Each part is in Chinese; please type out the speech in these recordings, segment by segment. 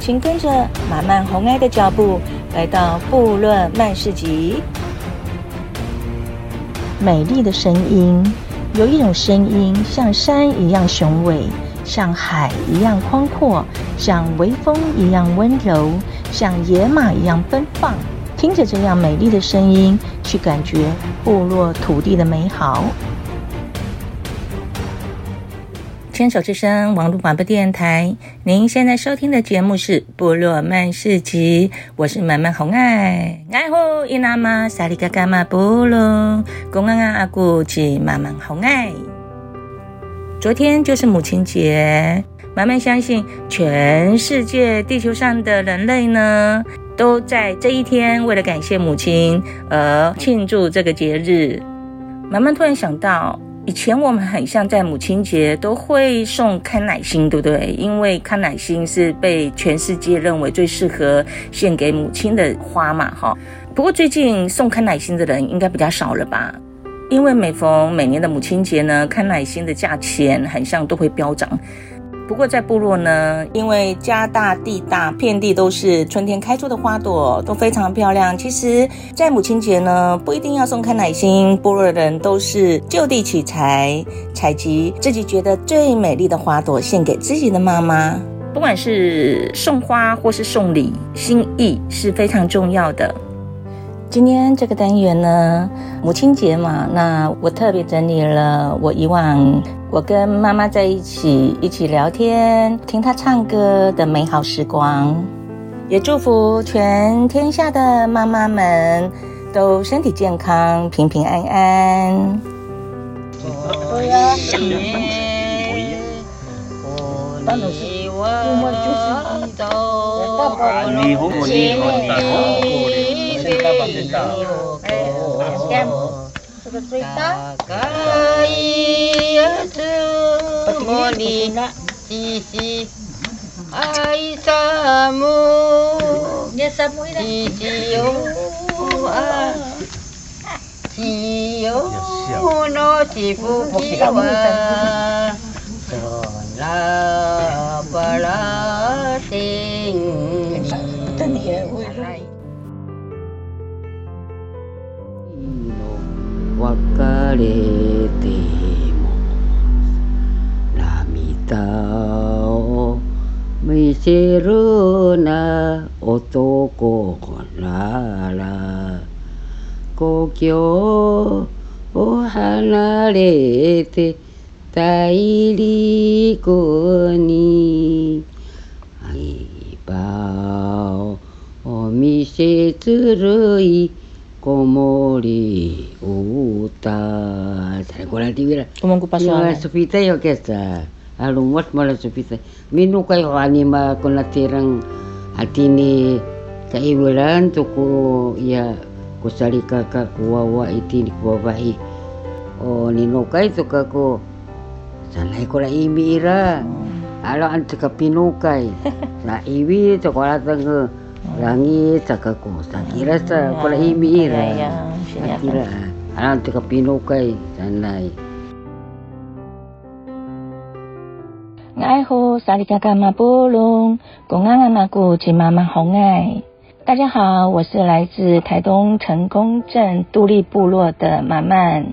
请跟着马曼红爱的脚步，来到布洛曼市集。美丽的声音，有一种声音像山一样雄伟，像海一样宽阔，像微风一样温柔，像野马一样奔放。听着这样美丽的声音，去感觉部落土地的美好。牵手之声网络广播电台，您现在收听的节目是《部落漫市集》，我是满满红爱。爱护伊那玛萨里嘎嘎玛部落，公安阿阿古及满满红爱。昨天就是母亲节，马漫相信全世界地球上的人类呢，都在这一天为了感谢母亲而庆祝这个节日。马漫突然想到，以前我们很像在母亲节都会送康乃馨，对不对？因为康乃馨是被全世界认为最适合献给母亲的花嘛，哈。不过最近送康乃馨的人应该比较少了吧？因为每逢每年的母亲节呢，康乃馨的价钱很像都会飙涨。不过在部落呢，因为家大地大，遍地都是春天开出的花朵，都非常漂亮。其实，在母亲节呢，不一定要送康乃馨，部落的人都是就地取材，采集自己觉得最美丽的花朵，献给自己的妈妈。不管是送花或是送礼，心意是非常重要的。今天这个单元呢，母亲节嘛，那我特别整理了我以往我跟妈妈在一起一起聊天、听她唱歌的美好时光，也祝福全天下的妈妈们都身体健康、平平安安。我要 Bautista. Kaya sumuni sisi ay samu sisiyo siyo no sifuki wa la palating Right. 別れても涙を見せるな男なら故郷を離れて大陸に愛場を見せつるい komori uta trekola tivira como ku pasua sopita yo kesta alumot mala sopita minu kai anima kona terang. Atini kaiwelan tuku ya kusali kaka kuwawa iti kuwawahi o ninokai tukaku sanai e kola imira ala an tuka pinukai na iwi tukola tengah 想爱护萨里嘎嘎玛部落，公安阿玛古吉妈妈红爱。大家好，我是来自台东成功镇杜立部落的马曼。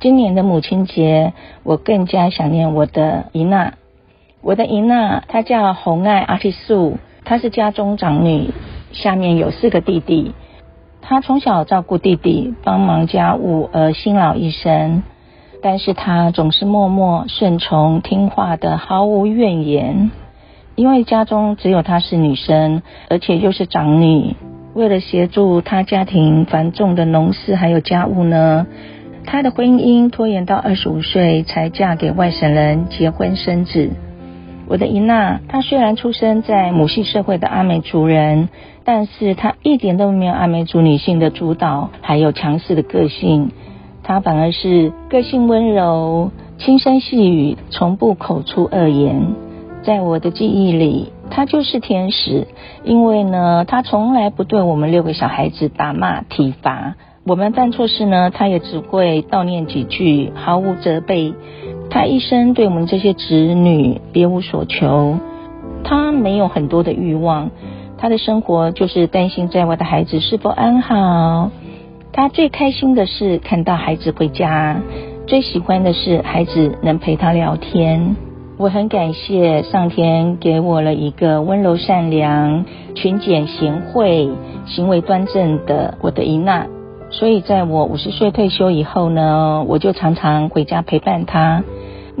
今年的母亲节，我更加想念我的姨娜。我的姨娜，她叫红爱阿皮素，她是家中长女，下面有四个弟弟。她从小照顾弟弟，帮忙家务而辛劳一生。但是她总是默默顺从、听话的，毫无怨言。因为家中只有她是女生，而且又是长女，为了协助她家庭繁重的农事还有家务呢，她的婚姻拖延到二十五岁才嫁给外省人结婚生子。我的伊娜，她虽然出生在母系社会的阿美族人，但是她一点都没有阿美族女性的主导，还有强势的个性。她反而是个性温柔、轻声细语，从不口出恶言。在我的记忆里，她就是天使，因为呢，她从来不对我们六个小孩子打骂体罚。我们犯错事呢，她也只会悼念几句，毫无责备。他一生对我们这些子女别无所求，他没有很多的欲望，他的生活就是担心在外的孩子是否安好。他最开心的是看到孩子回家，最喜欢的是孩子能陪他聊天。我很感谢上天给我了一个温柔善良、勤俭贤惠、行为端正的我的伊娜。所以在我五十岁退休以后呢，我就常常回家陪伴他。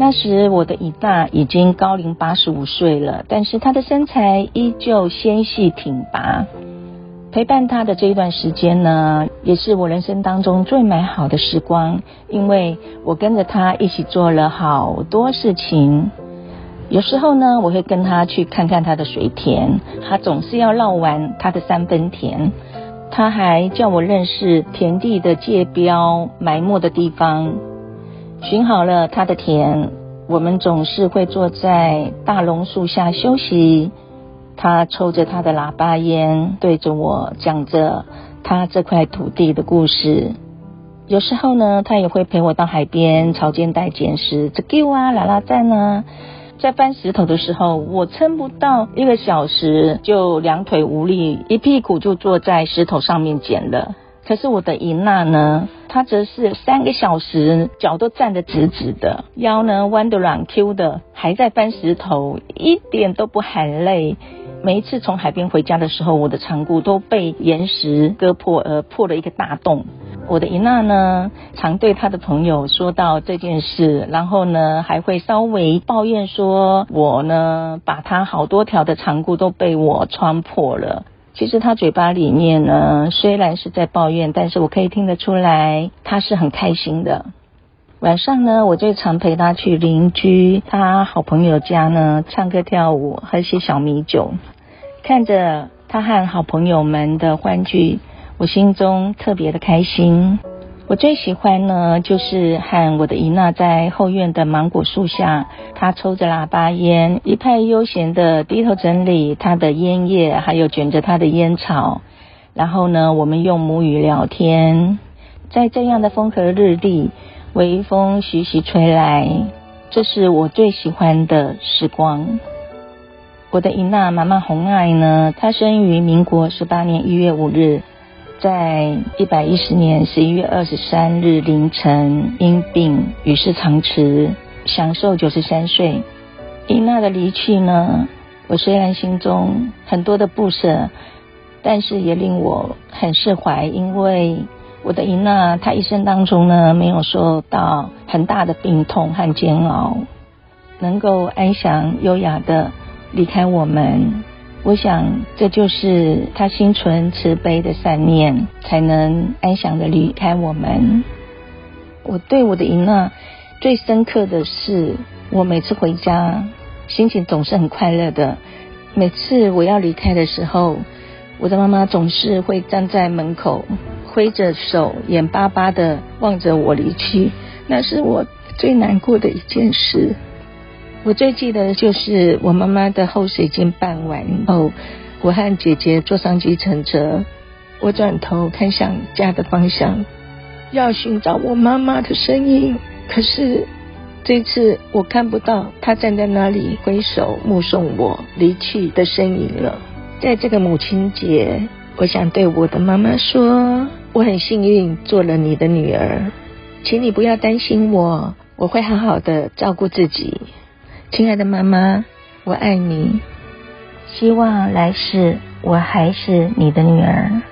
那时我的姨大已经高龄八十五岁了，但是她的身材依旧纤细挺拔。陪伴她的这一段时间呢，也是我人生当中最美好的时光，因为我跟着她一起做了好多事情。有时候呢，我会跟她去看看她的水田，她总是要绕完她的三分田。她还叫我认识田地的界标、埋没的地方。寻好了他的田，我们总是会坐在大榕树下休息。他抽着他的喇叭烟，对着我讲着他这块土地的故事。有时候呢，他也会陪我到海边潮间带捡石，这给我啊，拉拉赞呢。在搬石头的时候，我撑不到一个小时就两腿无力，一屁股就坐在石头上面捡了。可是我的伊娜呢，她则是三个小时脚都站得直直的，腰呢弯得软 Q 的，还在搬石头，一点都不喊累。每一次从海边回家的时候，我的长裤都被岩石割破，而破了一个大洞。我的伊娜呢，常对她的朋友说到这件事，然后呢还会稍微抱怨说，我呢把她好多条的长裤都被我穿破了。其实他嘴巴里面呢，虽然是在抱怨，但是我可以听得出来，他是很开心的。晚上呢，我就常陪他去邻居他好朋友家呢，唱歌跳舞，喝些小米酒，看着他和好朋友们的欢聚，我心中特别的开心。我最喜欢呢，就是和我的姨娜在后院的芒果树下，她抽着喇叭烟，一派悠闲的低头整理她的烟叶，还有卷着她的烟草。然后呢，我们用母语聊天，在这样的风和日丽，微风徐徐吹来，这是我最喜欢的时光。我的姨娜妈妈红爱呢，她生于民国十八年一月五日。在一百一十年十一月二十三日凌晨，因病与世长辞，享寿九十三岁。伊娜的离去呢，我虽然心中很多的不舍，但是也令我很释怀，因为我的伊娜她一生当中呢，没有受到很大的病痛和煎熬，能够安详优雅的离开我们。我想，这就是他心存慈悲的善念，才能安详的离开我们。我对我的伊娜最深刻的是，我每次回家，心情总是很快乐的。每次我要离开的时候，我的妈妈总是会站在门口，挥着手，眼巴巴的望着我离去。那是我最难过的一件事。我最记得就是我妈妈的后事已经办完后，我和姐姐坐上计程车，我转头看向家的方向，要寻找我妈妈的身影。可是这次我看不到她站在那里挥手目送我离去的身影了。在这个母亲节，我想对我的妈妈说，我很幸运做了你的女儿，请你不要担心我，我会好好的照顾自己。亲爱的妈妈，我爱你。希望来世我还是你的女儿。